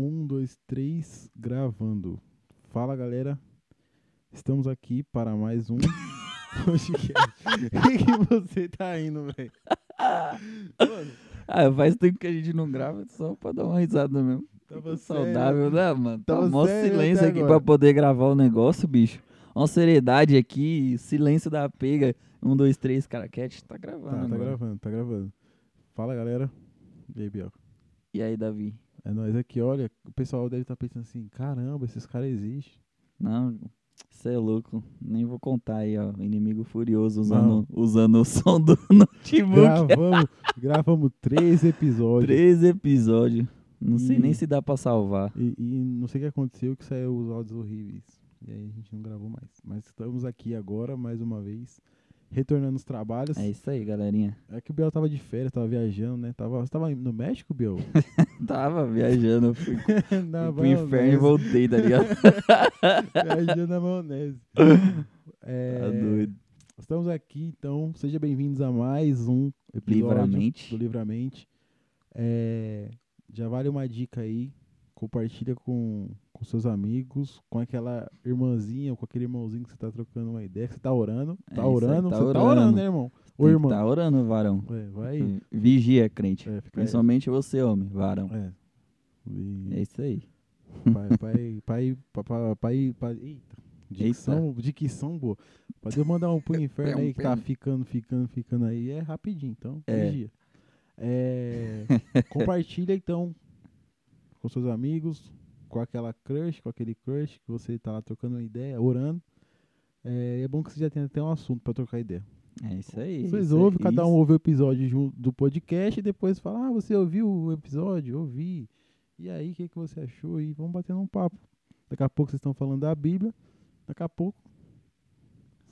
Um, dois, três, gravando. Fala galera, estamos aqui para mais um podcast. O que, que você tá indo, velho? Ah, faz tempo que a gente não grava só pra dar uma risada mesmo. tava Saudável, né, mano? Tá Tava mó sério silêncio aqui agora. pra poder gravar o negócio, bicho. Uma seriedade aqui, silêncio da pega. Um, dois, três, caraquete, tá gravando. Tá, tá agora. gravando, tá gravando. Fala galera. E aí, Biel? E aí, Davi? É nóis aqui, olha. O pessoal deve estar pensando assim: caramba, esses caras existem. Não, você é louco. Nem vou contar aí, ó. Inimigo furioso usando, usando o som do notebook. Gravamos, gravamos três episódios. Três episódios. Não sei E- nem se dá pra salvar. E, e não sei o que aconteceu, que saiu os áudios horríveis. E aí a gente não gravou mais. Mas estamos aqui agora, mais uma vez, retornando os trabalhos. É isso aí, galerinha. É que o Biel tava de férias, tava viajando, né? Tava, você tava no México, Biel? Tava viajando, fui, Na fui pro inferno e voltei, tá ligado? Viajando na maionese. É, Tá doido. Estamos aqui, então, sejam bem-vindos a mais um episódio Livramente. do Livramente. É, já vale uma dica aí, compartilha com, com seus amigos, com aquela irmãzinha com aquele irmãozinho que você tá trocando uma ideia, que você tá orando. É Tá aí, orando, tá você tá orando. orando, né, irmão? Ô, irmão. Tá orando, varão. É, vai. Vigia, crente. É, Principalmente você, homem, varão. É. E- É isso aí. Pai, pai, pai, pai, pai, pai, eita. Dicção, dicção boa. Pode eu mandar um pro inferno aí que tá ficando, ficando, ficando aí. É rapidinho, então. É. vigia. É, compartilha então com seus amigos, com aquela crush, com aquele crush que você tá lá trocando uma ideia, orando. É, é bom que você já tenha até um assunto pra trocar ideia. É isso aí. Vocês isso ouvem, aí, cada um isso. ouve o episódio do podcast e depois fala, ah, você ouviu o episódio? Ouvi. E aí, o que, que você achou? E vamos batendo um papo. Daqui a pouco vocês estão falando da Bíblia. Daqui a pouco,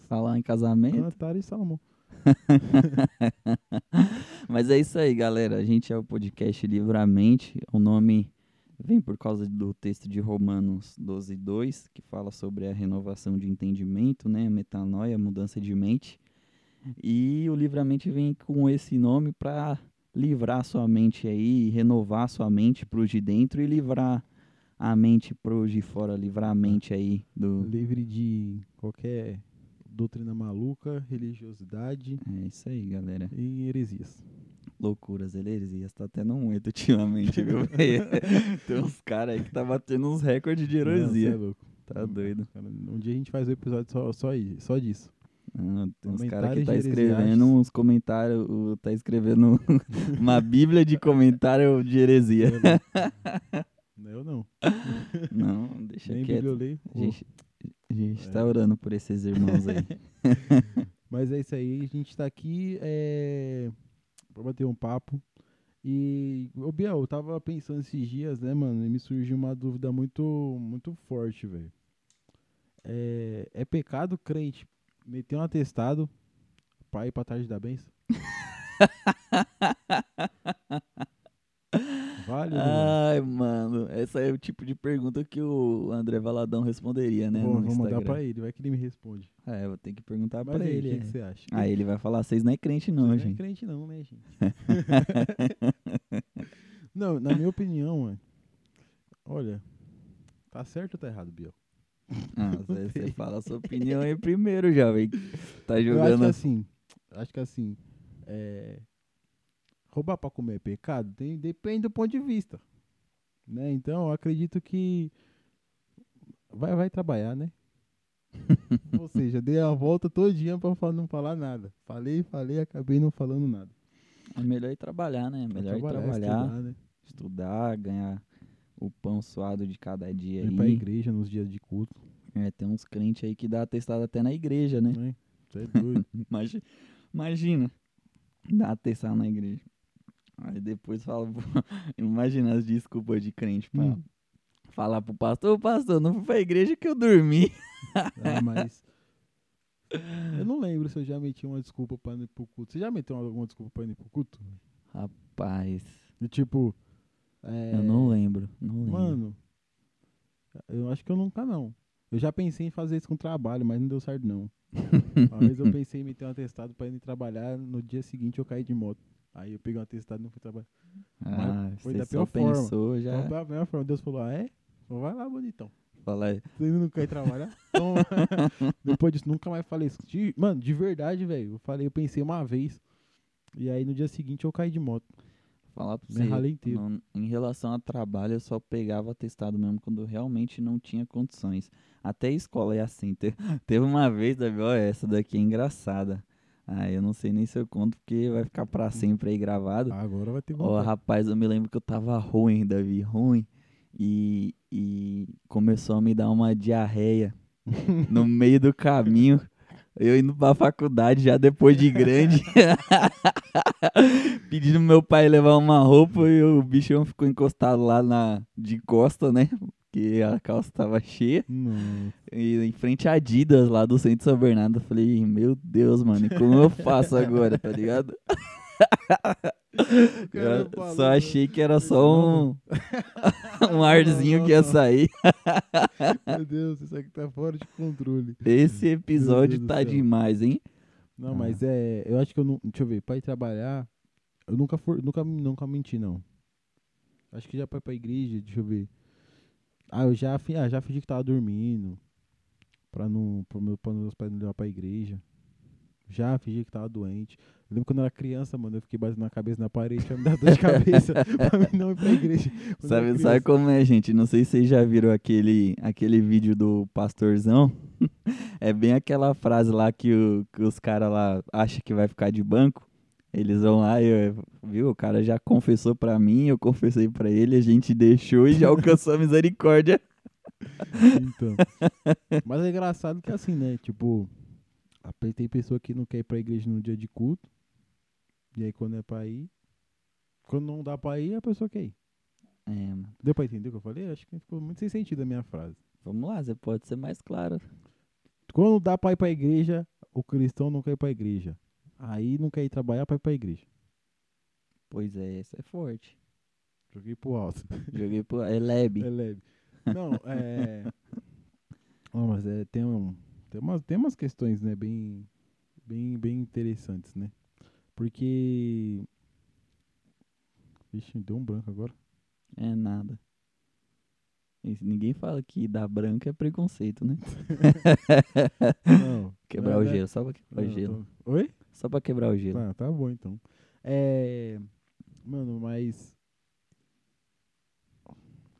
Falar em casamento. Cantar e Salomão. Mas é isso aí, galera. A gente é o podcast Livramente. O nome vem por causa do texto de Romanos 12, 2, que fala sobre a renovação de entendimento, né? Metanoia, mudança de mente. E o Livramente vem com esse nome para livrar sua mente aí, renovar sua mente para os de dentro e livrar a mente para os de fora, livrar a mente aí do. Livre de qualquer doutrina maluca, religiosidade É isso aí, galera. e heresias. Loucuras, heresias, tá tendo muito ultimamente, viu? Tem uns caras aí que tá batendo uns recordes de Não, cê é heresia. louco. Tá doido. Cara, um dia a gente faz um episódio só, só, só disso. Ah, tem uns caras que tá escrevendo uns comentários, tá escrevendo uma bíblia de comentário de heresia. Eu não. Não, deixa Nem quieto. leio. A gente, a gente É. tá orando por esses irmãos aí. Mas é isso aí, a gente tá aqui é, pra bater um papo. E, ô Biel, eu tava pensando esses dias, né, mano, e me surgiu uma dúvida muito, muito forte, velho. É, é pecado crente meter um atestado pra ir pra tarde da benção? Vale ou não vale? Ai, mano, essa é o tipo de pergunta que o André Valadão responderia, né? Vou, vou mandar pra ele, vai que ele me responde. É, eu vou ter que perguntar Mas pra aí, ele. o que, é. que você acha? Aí ele vai falar, vocês não é crente não, não é gente. crente não, né, gente? não, na minha opinião, mano, olha, tá certo ou tá errado, Biel? Ah, você, fala a sua opinião aí primeiro, jovem. Tá Eu acho jogando. que assim, acho que assim, é, roubar pra comer é pecado? Tem, depende do ponto de vista, né? Então, eu acredito que vai, vai trabalhar, né? Ou seja, dei a volta todinha pra fa- não falar nada. Falei, falei, acabei não falando nada. É melhor ir trabalhar, né? É melhor ir trabalhar, estudar, né? estudar, ganhar o pão suado de cada dia Ir pra aí. igreja nos dias de culto, É, tem uns crentes aí que dá atestado até na igreja, né? Você é doido. Imagi- Imagina, dá atestado na igreja. Aí depois fala, imagina as desculpas de crente pra Hum. falar pro pastor, ô pastor, não fui pra igreja que eu dormi. Ah, mas. Eu não lembro se eu já meti uma desculpa pra ir pro culto. Você já meteu alguma desculpa pra ir pro culto? Rapaz, E tipo. é, eu não lembro, não lembro. Mano, eu acho que eu nunca não. Eu já pensei em fazer isso com trabalho, mas não deu certo não. Uma vez eu pensei em meter um atestado pra ir trabalhar, no dia seguinte eu caí de moto. Aí eu peguei um atestado e não fui trabalhar. Ah, foi da pior forma. pensou já. Então, da mesma forma, Deus falou, ah, é? Então vai lá, bonitão. Fala aí. Você não quer trabalhar? Então, depois disso, nunca mais falei isso. De- mano, de verdade, velho. Eu falei, eu pensei uma vez. E aí no dia seguinte eu caí de moto. Falar pra Me você. inteiro. não- em relação a trabalho, eu só pegava atestado mesmo quando eu realmente não tinha condições. Até escola é assim. Te- teve uma vez, Davi, ó, essa daqui é engraçada. Ah, eu não sei nem se eu conto, porque vai ficar pra sempre aí gravado. Agora vai ter Ó, vontade. rapaz, eu me lembro que eu tava ruim, Davi, ruim. E, e começou a me dar uma diarreia no meio do caminho. Eu indo pra faculdade já depois de grande. Pedindo meu pai levar uma roupa e o bichão ficou encostado lá na, de costa, né? Porque a calça tava cheia. Não. E em frente à Adidas lá do Centro São Bernardo. Eu falei, meu Deus, mano, como eu faço agora, tá ligado? Eu só achei que era só um, um arzinho que ia sair. Meu Deus, isso aqui tá fora de controle. Esse episódio tá demais, hein? Não, Ah. mas é. Eu acho que eu não. Deixa eu ver, pra ir trabalhar, eu nunca for, nunca, nunca menti, não. Acho que já pra ir pra igreja, deixa eu ver. Ah, eu já, ah, já fingi que tava dormindo. Pra não. Pra, meu, pra meus pais não levar pra igreja. Já fingi que tava doente. Eu lembro quando eu era criança, mano, eu fiquei batendo na cabeça na parede pra me dar dor de cabeça pra mim não ir pra igreja. Quando Sabe, sabe como é, gente? Não sei se vocês já viram aquele, aquele vídeo do pastorzão. é bem aquela frase lá que, o, que os caras lá acham que vai ficar de banco. Eles vão lá eu- viu, o cara já confessou pra mim, eu confessei pra ele, a gente deixou e já alcançou a misericórdia. Então. Mas é engraçado que assim, né? Tipo, tem pessoa que não quer ir pra igreja no dia de culto. E aí quando é pra ir. Quando não dá pra ir, a pessoa quer ir. É, mano. Deu pra entender o que eu falei? Acho que ficou muito sem sentido a minha frase. Vamos lá, você pode ser mais claro. Quando dá pra ir pra igreja, o cristão não quer ir pra igreja. Aí não quer ir trabalhar pra ir pra igreja. Pois é, essa é forte. Joguei pro alto. Joguei pro. É lebe. É leve. Não, é. Não, mas é, tem, um, tem, umas, tem umas questões, né, bem, bem, bem interessantes, né? Porque. Vixe, deu um branco agora. É nada. Ninguém fala que dar branco é preconceito, né? Não. Quebrar não, o né? gelo, só pra quebrar o gelo. tô- Oi? Só pra quebrar o gelo. Tá, tá bom então. É. Mano, mas.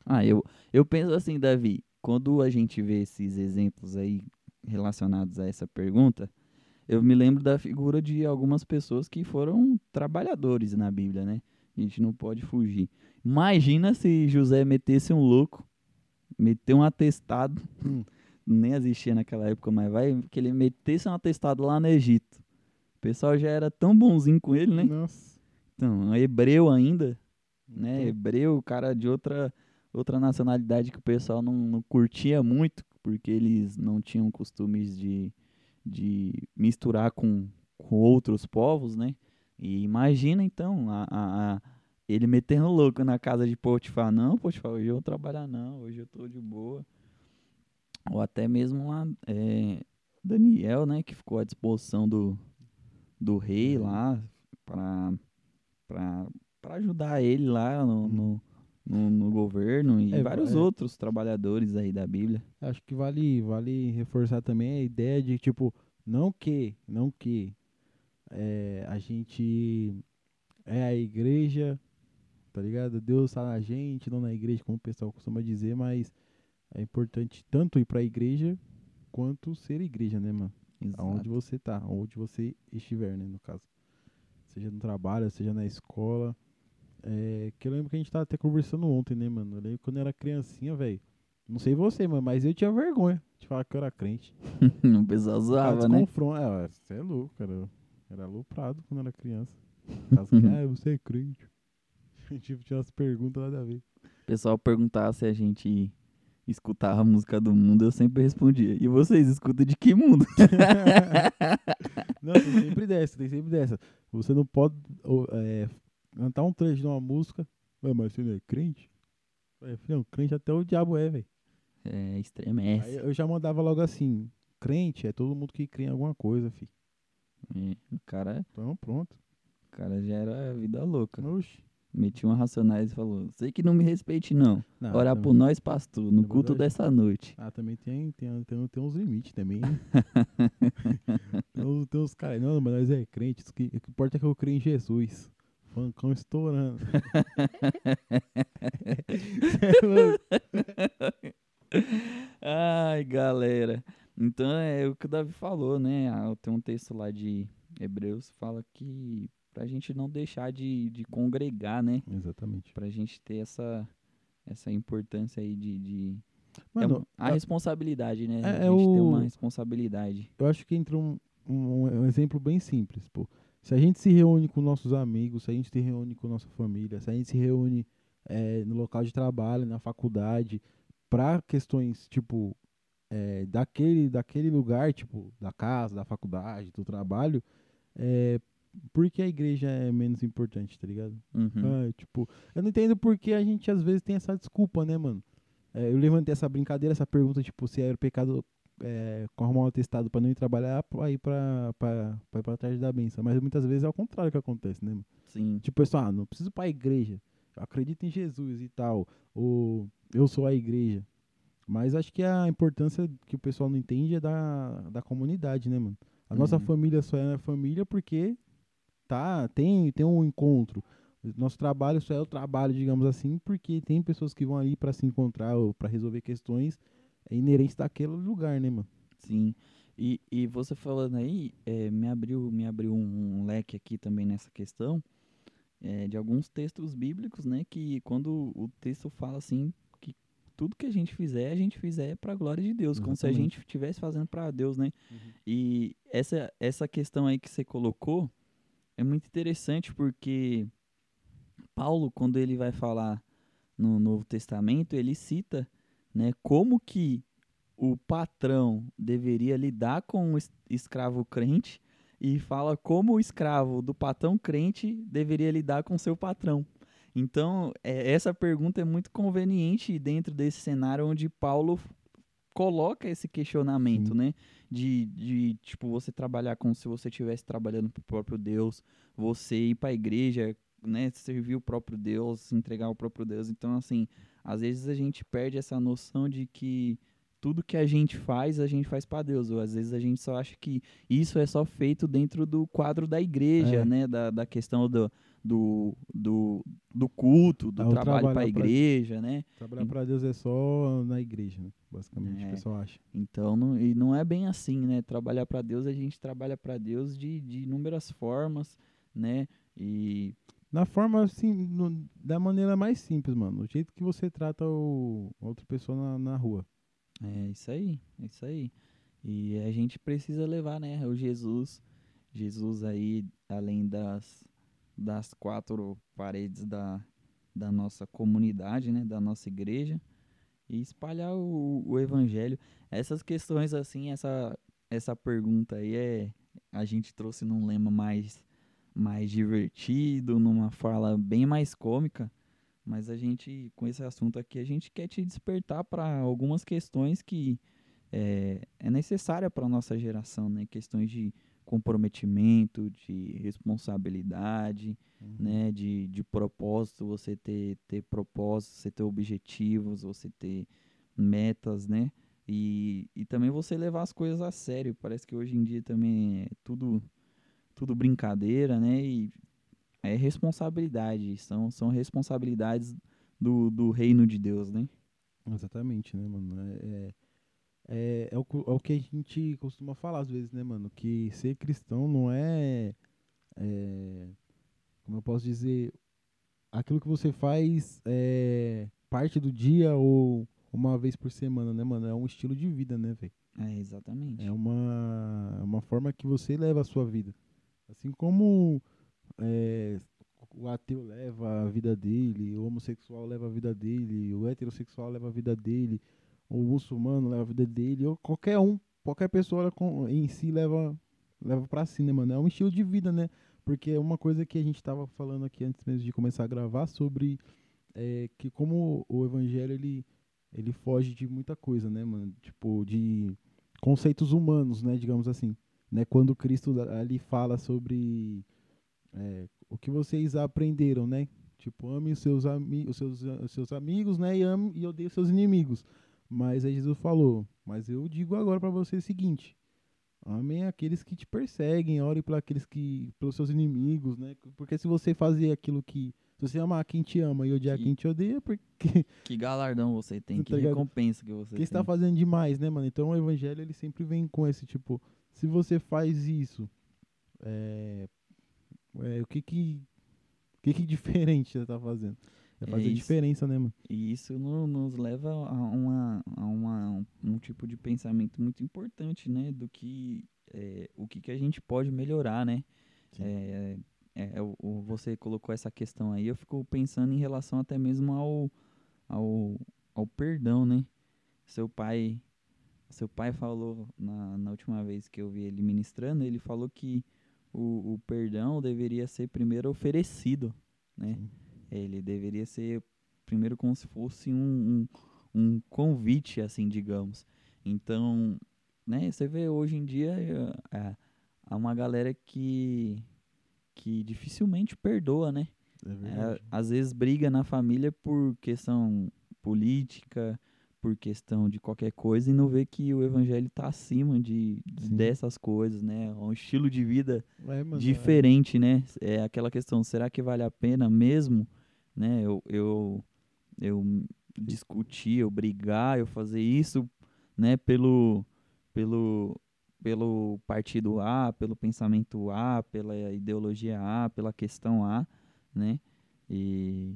Ah, eu, eu penso assim, Davi, quando a gente vê esses exemplos aí relacionados a essa pergunta, eu me lembro da figura de algumas pessoas que foram trabalhadores na Bíblia, né? A gente não pode fugir. Imagina se José metesse um louco, meteu um atestado, Hum. nem existia naquela época, mas vai que ele metesse um atestado lá no Egito. O pessoal já era tão bonzinho com ele, né? Nossa. Então, hebreu ainda, né? Então, Hebreu, cara de outra, outra nacionalidade que o pessoal não, não curtia muito, porque eles não tinham costumes de, de misturar com, com outros povos, né? E imagina então a, a- a- ele metendo louco na casa de Potifar. Não, Potifar, hoje eu vou trabalhar não, hoje eu tô de boa. Ou até mesmo lá, é, Daniel, né? Que ficou à disposição do, do rei Uhum. lá para pra, pra ajudar ele lá no, no, no- no governo e É, vários é. outros trabalhadores aí da Bíblia. Acho que vale, vale reforçar também a ideia de, tipo, não que, não que é, a gente é a igreja, tá ligado? Deus tá na gente, não na igreja, como o pessoal costuma dizer, mas é importante tanto ir pra igreja quanto ser igreja, né, mano? Aonde Exato. você tá, onde você estiver, né, no caso. Seja no trabalho, seja na escola. É, que eu lembro que a gente tava até conversando ontem, né, mano? Eu lembro quando eu era criancinha, velho. Não sei você, mano, mas eu tinha vergonha de falar que eu era crente. o pessoal zoava, né? Desconfron- É, você é louco, cara. Eu era aloprado quando eu era criança. Caso que, ah, você é crente. tipo, tinha umas perguntas nada a ver. O pessoal perguntava se a gente escutava a música do mundo, eu sempre respondia. E vocês escutam de que mundo? não, tem sempre dessa, tem sempre dessa. Você não pode é, cantar um trecho de uma música. Ué, mas você não é crente? É, não, crente até o diabo é, velho. É, Aí estremece. eu já mandava logo assim: crente é todo mundo que crê em alguma coisa, fi. É, o cara, Então pronto. o cara já era vida louca. Oxi. Meti uma racionais e falou: Sei que não me respeite, não. Não, Orar também- por nós, pastor, no É culto dessa noite. Ah, também tem, tem, tem, tem uns limites também. tem, uns, tem uns caras, não, mas nós é crente, que, o que importa é que eu creio em Jesus. Funkão estourando. Ai, galera. Então é o que o Davi falou, né? Ah, Tem um texto lá de Hebreus que fala que pra gente não deixar de, de congregar, né? Exatamente. Pra gente ter essa, essa importância aí de. de é Mano, uma- a a- responsibilidade, né? é- a é gente ter o- uma responsabilidade. eu acho que entra um, um, um exemplo bem simples, pô. Se a gente se reúne com nossos amigos, se a gente se reúne com nossa família, se a gente se reúne eh, no local de trabalho, na faculdade, para questões tipo eh, daquele, daquele lugar, tipo da casa, da faculdade, do trabalho, é, por que a igreja é menos importante, tá ligado? Uhum. Ah, tipo, eu não entendo porque a gente às vezes tem essa desculpa, né, mano? É, eu levantei essa brincadeira, essa pergunta, tipo, se era pecado é, com arrumar um atestado pra não ir trabalhar, pra ir pra, pra, pra ir pra trás da benção. Mas muitas vezes é o contrário que acontece, né, mano? Sim. Tipo, pessoal, ah, não preciso ir pra igreja, eu acredito em Jesus e tal, ou eu sou a igreja. Mas acho que a importância que o pessoal não entende é da, da comunidade, né, mano? A nossa Uhum. família só é família porque tá, tem, tem um encontro. Nosso trabalho só é o trabalho, digamos assim, porque tem pessoas que vão ali pra se encontrar ou pra resolver questões inerentes daquele lugar, né, mano? Sim. E, e você falando aí, eh, me abriu, me abriu um, um leque aqui também nessa questão eh, de alguns textos bíblicos, né? Que quando o texto fala assim que tudo que a gente fizer, a gente fizer para a glória de Deus, como se a Exatamente. gente estivesse fazendo para Deus, né? Uhum. E essa, essa questão aí que você colocou é muito interessante porque Paulo, quando ele vai falar no Novo Testamento, ele cita né, como que o patrão deveria lidar com o es- escravo crente e fala como o escravo do patrão crente deveria lidar com seu patrão. Então, é, essa pergunta é muito conveniente dentro desse cenário onde Paulo coloca esse questionamento, Sim. né? De, de, tipo, você trabalhar como se você estivesse trabalhando pro próprio Deus, você ir para a igreja, né? Servir o próprio Deus, entregar ao próprio Deus. Então, assim, às vezes a gente perde essa noção de que tudo que a gente faz, a gente faz para Deus. Ou às vezes a gente só acha que isso é só feito dentro do quadro da igreja, É. né? Da, da questão do, do, do, do culto, do Ah, o trabalho para a trabalhar pra- igreja, né? Trabalhar pra Deus é só na igreja, né? Basicamente, É. o pessoal acha. Então, não, e não é bem assim, né? Trabalhar para Deus, a gente trabalha para Deus de, de inúmeras formas, né? E Na forma, assim, no- da maneira mais simples, mano. O jeito que você trata o, outra pessoa na, na rua. É isso aí, é isso aí. E a gente precisa levar, né, o Jesus, Jesus aí, além das, das quatro paredes da, da nossa comunidade, né, da nossa igreja, e espalhar o, o evangelho. Essas questões, assim, essa, essa pergunta aí é, a gente trouxe num lema mais, mais divertido, numa fala bem mais cômica, mas a gente, com esse assunto aqui, a gente quer te despertar para algumas questões que é, é necessária para nossa geração, né? Questões de comprometimento, de responsabilidade, né? De, de propósito, você ter, ter propósito, você ter objetivos, você ter metas, né? E, e também você levar as coisas a sério. Parece que hoje em dia também é tudo, tudo brincadeira, né? E é responsabilidade, são, são responsabilidades do, do reino de Deus, né? Exatamente, né, mano? É, é, é, o, é o que a gente costuma falar às vezes, né, mano? Que ser cristão não é, é, Como eu posso dizer? Aquilo que você faz é parte do dia ou uma vez por semana, né, mano? É um estilo de vida, né, velho? É, exatamente. É uma, é uma forma que você leva a sua vida. Assim como é, o ateu leva a vida dele, o homossexual leva a vida dele, o heterossexual leva a vida dele, o muçulmano leva a vida dele, ou qualquer um, qualquer pessoa em si leva, leva pra si, né, mano? É um estilo de vida, né? Porque é uma coisa que a gente tava falando aqui antes mesmo de começar a gravar sobre é, que como o evangelho ele, ele foge de muita coisa, né, mano? Tipo, de conceitos humanos, né, digamos assim. Né? Quando Cristo ali fala sobre é, o que vocês aprenderam, né? Tipo, ame os seus, ami os seus, os seus amigos, né? E ame e odeie os seus inimigos. Mas aí Jesus falou, mas eu digo agora para você o seguinte: amem aqueles que te perseguem, ore para aqueles que pelos seus inimigos, né? Porque se você fazer aquilo que se você amar quem te ama e odiar Que- quem te odeia, porque Que galardão você tem, Tá que recompensa que você tá tem. fazendo demais, né, mano? Então o evangelho ele sempre vem com esse tipo, se você faz isso, é, é, o que que o que que diferente você tá fazendo? É É fazer isso. diferença, né, mano? E isso no- nos leva a, uma, a uma, um, tipo de pensamento muito importante, né? Do que é, o que, que a gente pode melhorar, né? É, é, o, o- você colocou essa questão aí, eu fico pensando em relação até mesmo ao, ao, ao perdão, né? Seu pai, seu pai falou na, na última vez que eu vi ele ministrando, ele falou que o, o perdão deveria ser primeiro oferecido, né? Sim. Ele deveria ser primeiro como se fosse um, um, um convite, assim, digamos. Então, né, você vê hoje em dia eh, eh, há uma galera que, que dificilmente perdoa, né? É É, às vezes briga na família por questão política, por questão de qualquer coisa e não vê que o evangelho está acima de, Sim. dessas coisas, né? É um estilo de vida É, mano, diferente, né? É aquela questão, será que vale a pena mesmo, né? Eu, eu, eu discutir, eu brigar, eu fazer isso, né? Pelo, pelo, pelo partido A, pelo pensamento A, pela ideologia A, pela questão A, né? E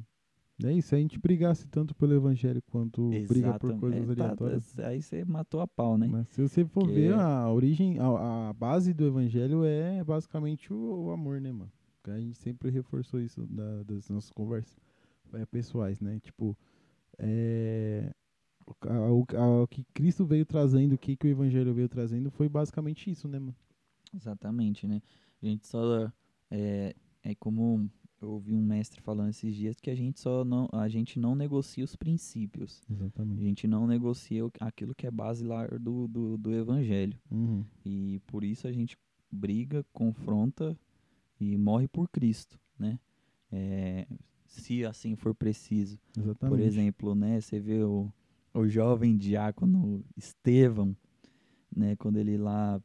É, isso, se a gente brigasse tanto pelo evangelho quanto briga por coisas é, tá- aleatórias. aí você matou a pau, né? Mas se você for Que- ver a origem, a, a base do evangelho é basicamente o, o amor, né, mano? A gente sempre reforçou isso da- das nossas conversas é, pessoais, né? Tipo, é, o, a- a- que Cristo veio trazendo, o que, que o evangelho veio trazendo foi basicamente isso, né, mano? Exatamente, né? A gente só é, é como eu ouvi um mestre falando esses dias que a gente só não a gente não negocia os princípios. A Exatamente. gente não negocia aquilo que é basilar do, do, do evangelho. Uhum. E por isso a gente briga, confronta e morre por Cristo, né? É, se assim for preciso. Exatamente. Por exemplo, né, você vê o, o jovem diácono Estevão, né, quando ele lá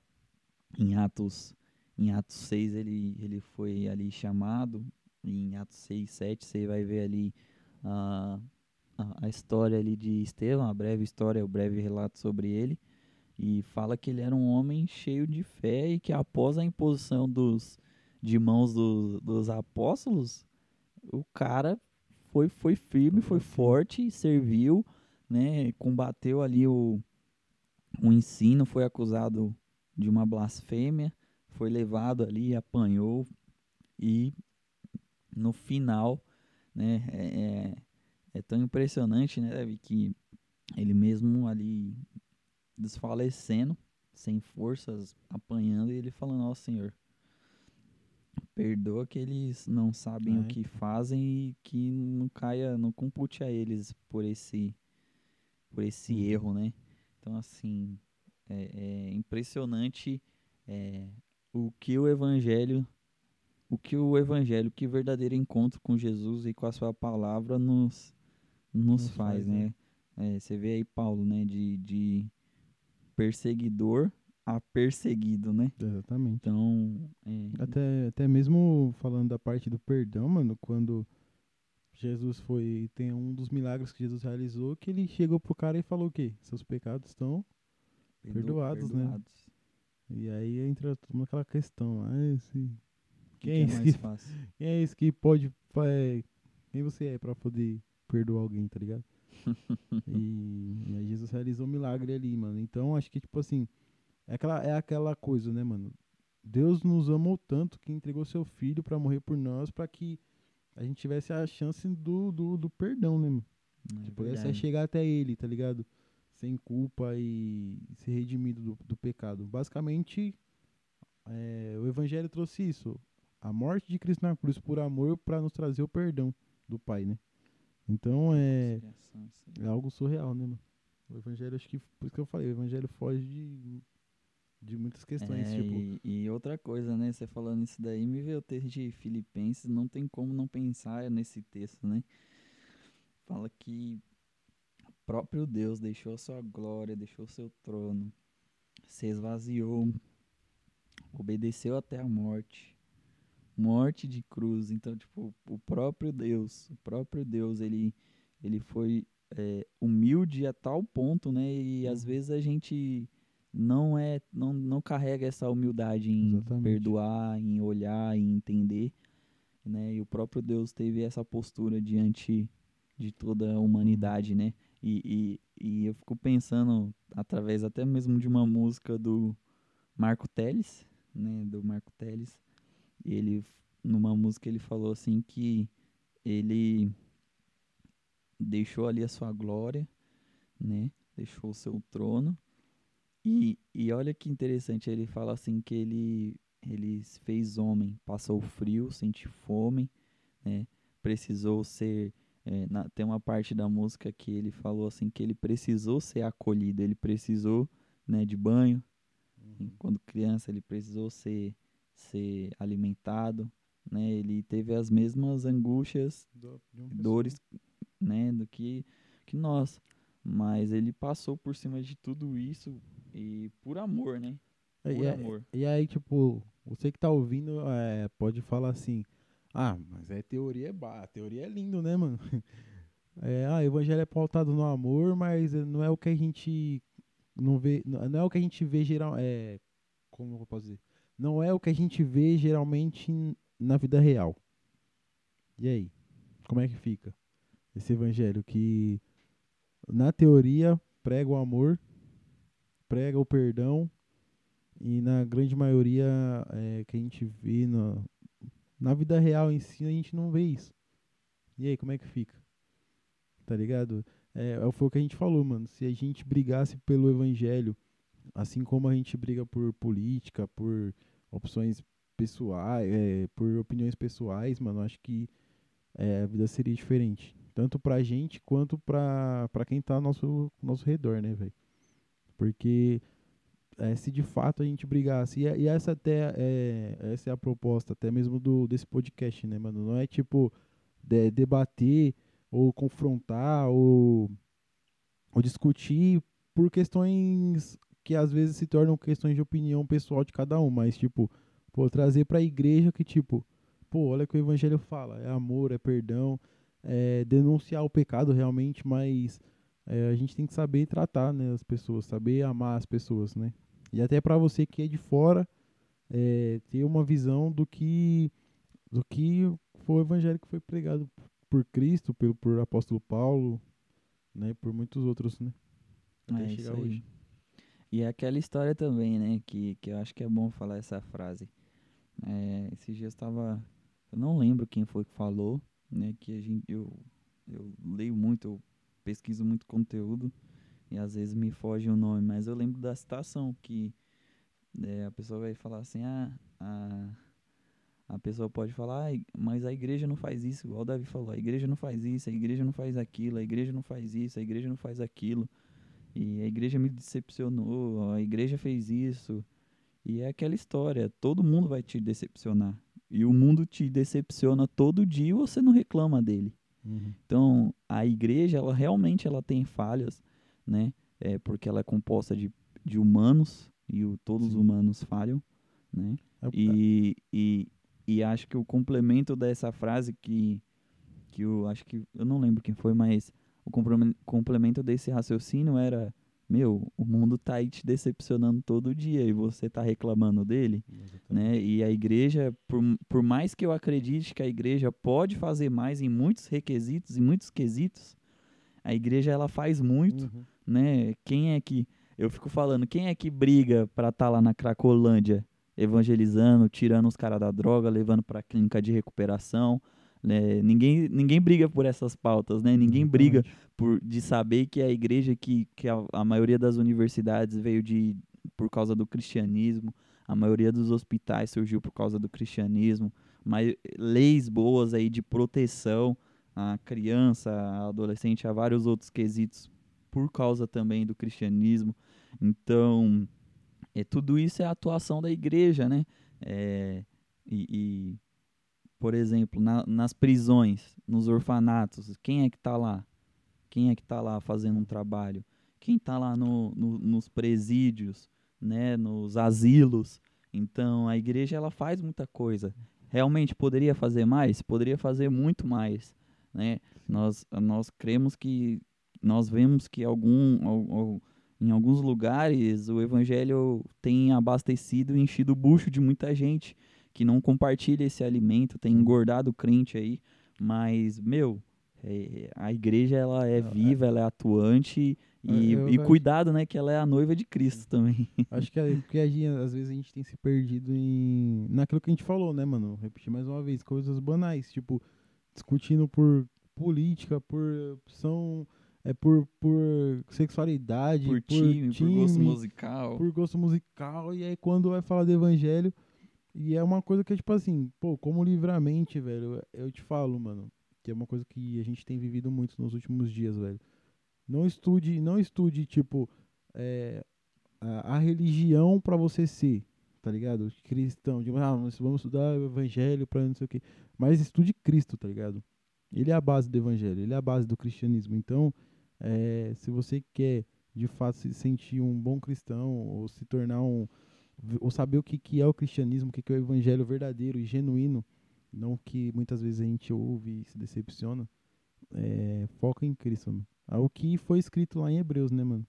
em Atos em Atos 6 ele, ele foi ali chamado, em Atos 6, 7 você vai ver ali a, a, a história ali de Estevão, a breve história, o breve relato sobre ele, e fala que ele era um homem cheio de fé e que após a imposição dos, de mãos do- dos apóstolos, o cara foi, foi firme, foi forte, serviu, né, combateu ali o, o ensino, foi acusado de uma blasfêmia, foi levado ali, apanhou e no final, né, é, é, é tão impressionante, né, Davi, que ele mesmo ali desfalecendo, sem forças, apanhando, e ele falando, ó Senhor, perdoa que eles não sabem o Ai. que fazem e que não caia, não compute a eles por esse, por esse Uhum. erro, né? Então, assim, é, é impressionante é, o que o evangelho, o que o evangelho, que o verdadeiro encontro com Jesus e com a sua palavra nos, nos, Nos faz, faz, né? né? É, você vê aí Paulo, né, de, de perseguidor a perseguido, né? Exatamente. Então, é, Até, até mesmo falando da parte do perdão, mano, quando Jesus foi. Tem um dos milagres que Jesus realizou que ele chegou pro cara e falou o quê? Seus pecados estão. perdo- perdoados, né? E aí entra toda aquela questão. Ah, esse, Quem que é é esse que- quem é esse que pode. é, quem você é pra poder perdoar alguém, tá ligado? e, e aí Jesus realizou um milagre ali, mano. Então acho que, tipo assim, é aquela, é aquela coisa, né, mano? Deus nos amou tanto que entregou seu filho pra morrer por nós, pra que a gente tivesse a chance do, do, do perdão, né, mano? É Que pudesse verdade. chegar até ele, tá ligado? Sem culpa e ser redimido do, do pecado. Basicamente, é, o evangelho trouxe isso. A morte de Cristo na cruz por amor pra nos trazer o perdão do Pai, né? Então é, é algo surreal, né, mano? O evangelho, acho que, por isso que eu falei, o evangelho foge de de muitas questões, É, tipo, e, e outra coisa, né? Você falando isso daí, me veio o texto de Filipenses, não tem como não pensar nesse texto, né? Fala que o próprio Deus deixou a sua glória, deixou o seu trono, se esvaziou, obedeceu até a morte, morte de cruz. Então, tipo, o próprio Deus, o próprio Deus, ele, ele foi é, humilde a tal ponto, né? E às Uhum. vezes a gente não é não, não carrega essa humildade em Exatamente. perdoar, em olhar, em entender, né? E o próprio Deus teve essa postura diante de toda a humanidade, né? E, e, e eu fico pensando através até mesmo de uma música do Marco Teles, né? Do Marco Teles, ele numa música ele falou assim que ele deixou ali a sua glória, né? Deixou o seu trono. E, e olha que interessante, ele fala assim que ele, ele se fez homem, passou frio, sentiu fome, né? Precisou ser. é, na- tem uma parte da música que ele falou assim que ele precisou ser acolhido, ele precisou né, de banho. Uhum. Quando criança, ele precisou ser, ser alimentado, né? Ele teve as mesmas angústias do- e dores, né, do que, que nós. Mas ele passou por cima de tudo isso e por amor, né? É, Por e, é- amor. e aí, tipo, você que tá ouvindo é, pode falar assim: ah, mas é teoria é teoria é lindo, né, mano? É, ah, o evangelho é pautado no amor, mas não é o que a gente não vê, não é o que a gente vê geral, é, como eu posso dizer? Não é o que a gente vê geralmente na vida real. E aí, como é que fica esse evangelho que na teoria prega o amor, prega o perdão, e na grande maioria é, que a gente vê na, na vida real em si, a gente não vê isso. E aí, como é que fica? Tá ligado? É, é, foi o que a gente falou, mano. Se a gente brigasse pelo evangelho, assim como a gente briga por política, por opções pessoais, é, por opiniões pessoais, mano, acho que é, a vida seria diferente. Tanto pra gente quanto pra, pra quem tá ao nosso, nosso redor, né, velho? Porque é, se de fato a gente brigasse, e, e essa até é, essa é a proposta até mesmo do desse podcast, né, mano? Não é tipo de- debater ou confrontar ou, ou discutir por questões que às vezes se tornam questões de opinião pessoal de cada um, mas tipo, pô, trazer pra igreja que tipo, pô, olha o que o evangelho fala, é amor, é perdão, é denunciar o pecado realmente, mas é, a gente tem que saber tratar né, as pessoas, saber amar as pessoas, né? E até para você que é de fora, é, ter uma visão do que do que foi o evangelho que foi pregado por Cristo, pelo por apóstolo Paulo, né, por muitos outros, né? Até É chegar hoje. E é aquela história também, né? Que, que eu acho que é bom falar essa frase. É, esses dias estava. Eu não lembro quem foi que falou, né? Que a gente, eu, eu leio muito, eu pesquiso muito conteúdo e às vezes me foge o nome, mas eu lembro da citação que é, a pessoa vai falar assim: ah, a, a pessoa pode falar, "Ah, mas a igreja não faz isso, igual o Davi falou: a igreja não faz isso, a igreja não faz aquilo, a igreja não faz isso, a igreja não faz aquilo. E a igreja me decepcionou, a igreja fez isso. E é aquela história, todo mundo vai te decepcionar. E o mundo te decepciona todo dia e você não reclama dele. Uhum. Então, a igreja, ela realmente ela tem falhas, né? É porque ela é composta de, de humanos e o, todos os humanos falham, né? É- E, e, e acho que o complemento dessa frase que, que eu acho que eu não lembro quem foi, mas o complemento desse raciocínio era meu, o mundo tá aí te decepcionando todo dia e você tá reclamando dele, Exatamente. né? E a igreja, por, por mais que eu acredite que a igreja pode fazer mais em muitos requisitos, em muitos quesitos, a igreja ela faz muito, Uhum. né? Quem é que eu fico falando, quem é que briga pra estar lá na Cracolândia evangelizando, tirando os caras da droga, levando pra clínica de recuperação, né? Ninguém ninguém briga por essas pautas, né? Ninguém briga Exatamente. por de saber que a igreja que, que a, a maioria das universidades veio de por causa do cristianismo, a maioria dos hospitais surgiu por causa do cristianismo, mas leis boas aí de proteção à criança, à adolescente, a vários outros quesitos por causa também do cristianismo. Então, é, tudo isso é a atuação da igreja, né? É, e, e, por exemplo, na, nas prisões, nos orfanatos, quem é que está lá? Quem é que está lá fazendo um trabalho? Quem está lá no, no, nos presídios, né? Nos asilos? Então, a igreja ela faz muita coisa. Realmente poderia fazer mais? Poderia fazer muito mais, né? Nós, nós cremos que nós vemos que algum, em alguns lugares o evangelho tem abastecido e enchido o bucho de muita gente que não compartilha esse alimento, tem engordado o crente aí, mas, meu, é, a igreja ela é, é viva, ela é atuante e, eu, eu, e cuidado, né, que ela é a noiva de Cristo também. Acho que é porque às vezes a gente tem se perdido em naquilo que a gente falou, né, mano? Repetir mais uma vez, coisas banais, tipo discutindo por política, por opção é por, por sexualidade, por, por time, time, por gosto musical. Por gosto musical. E aí quando vai falar do evangelho, e é uma coisa que é tipo assim, pô, como livramento, velho, eu te falo, mano, que é uma coisa que a gente tem vivido muito nos últimos dias, velho. Não estude, não estude, tipo, é, a, a, religião para você ser, tá ligado? Cristão, de, ah, vamos estudar o evangelho pra não sei o quê. Mas estude Cristo, tá ligado? Ele é a base do evangelho, ele é a base do cristianismo. Então, é, se você quer de fato se sentir um bom cristão ou se tornar um ou saber o que, que é o cristianismo, o que, que é o evangelho verdadeiro e genuíno, não que muitas vezes a gente ouve e se decepciona, é, foca em Cristo, mano. É o que foi escrito lá em Hebreus, né, mano?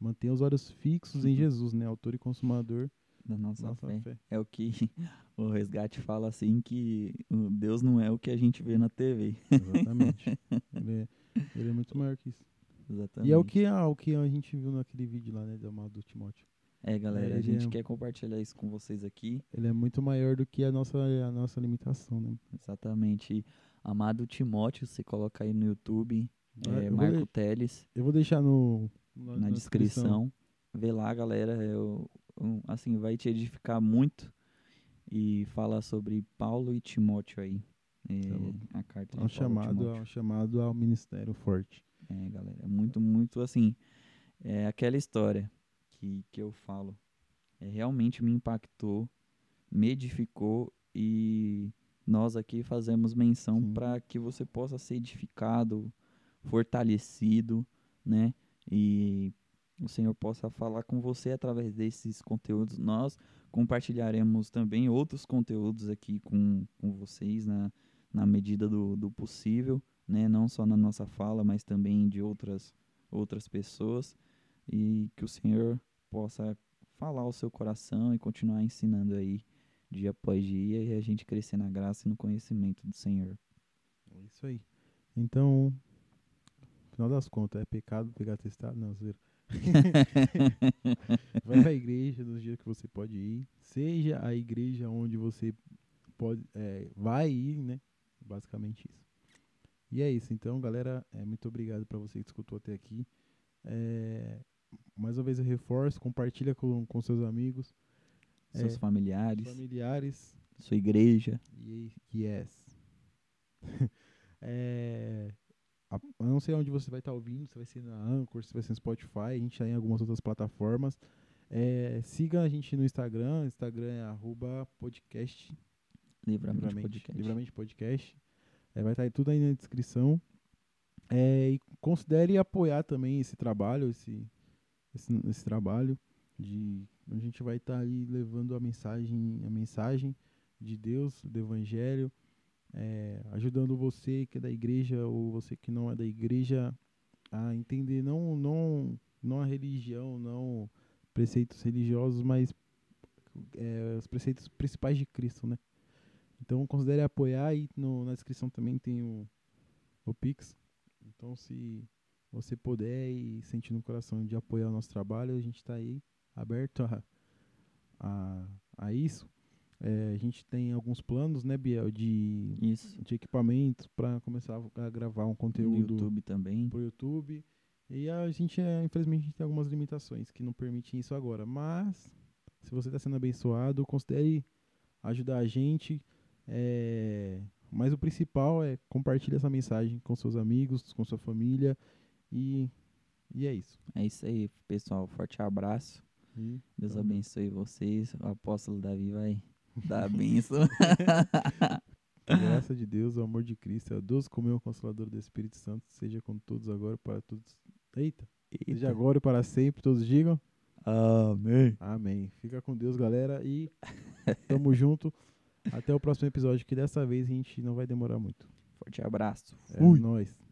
Mantenha os olhos fixos em uhum. Jesus, né? Autor e consumador da nossa, nossa fé. fé. É o que o resgate fala assim que Deus não é o que a gente vê na TV. Exatamente. ele, é, ele é muito maior que isso. Exatamente. E é o que, ah, o que a gente viu naquele vídeo lá, né, do amado Timóteo. É, galera, é, a gente é, quer compartilhar isso com vocês aqui. Ele é muito maior do que a nossa, a nossa limitação, né? Exatamente. Amado Timóteo, você coloca aí no YouTube, é, Marco. Teles. Eu vou deixar no, na, na descrição. descrição. Vê lá, galera. Eu, eu, assim, vai te edificar muito. E fala sobre Paulo e Timóteo aí. É, a carta é um chamado, é um chamado ao ministério forte. É, galera, é muito, muito assim. É aquela história que, que eu falo. É, realmente me impactou, me edificou e nós aqui fazemos menção para que você possa ser edificado, fortalecido, né? E o Senhor possa falar com você através desses conteúdos. Nós compartilharemos também outros conteúdos aqui com, com vocês na, na medida do, do possível né? Não só na nossa fala, mas também de outras outras pessoas e que o Senhor possa falar ao seu coração e continuar ensinando aí dia após dia e a gente crescer na graça e no conhecimento do Senhor. É isso aí. Então, final das contas, é pecado pegar testado? Não, zero. Vai à igreja nos dias que você pode ir. Seja a igreja onde você pode, é, vai ir, né? Basicamente isso. E é isso. Então, galera, é, muito obrigado para você que escutou até aqui. É, mais uma vez eu reforço, compartilha com, com seus amigos. Seus é, familiares. Familiares. Sua igreja. Yes. é, a, eu não sei onde você vai estar tá ouvindo, se vai ser na Anchor, se vai ser no Spotify, a gente está em algumas outras plataformas. É, siga a gente no Instagram, Instagram é arroba podcast. Livramento, Podcast. Livramento podcast. É, vai estar tudo aí na descrição. É, e considere apoiar também esse trabalho, esse, esse, esse trabalho de a gente vai estar aí levando a mensagem, a mensagem de Deus, do Evangelho, é, ajudando você que é da igreja ou você que não é da igreja a entender não não não a religião, não preceitos religiosos, mas é, os preceitos principais de Cristo, né? Então considere apoiar e no, na descrição também tem o, o Pix. Então se você puder e sentir no coração de apoiar o nosso trabalho, a gente está aí aberto a, a, a isso. É, a gente tem alguns planos, né, Biel, de, isso. de equipamentos para começar a gravar um conteúdo no YouTube também. Pro YouTube. E a gente, é, infelizmente, a gente tem algumas limitações que não permitem isso agora. Mas, se você está sendo abençoado, considere ajudar a gente. É, mas o principal é compartilhar essa mensagem com seus amigos, com sua família e, e é isso. É isso aí, pessoal. Forte abraço E, Deus então, abençoe vocês. O apóstolo Davi vai dar a bênção. a graça de Deus, o amor de Cristo, a Deus como o Consolador do Espírito Santo, seja com todos agora para todos. Eita, seja agora e para sempre, todos digam. Amém. Amém. Fica com Deus, galera, e tamo junto. Até o próximo episódio, que dessa vez a gente não vai demorar muito. Forte abraço. É Fui. nóis.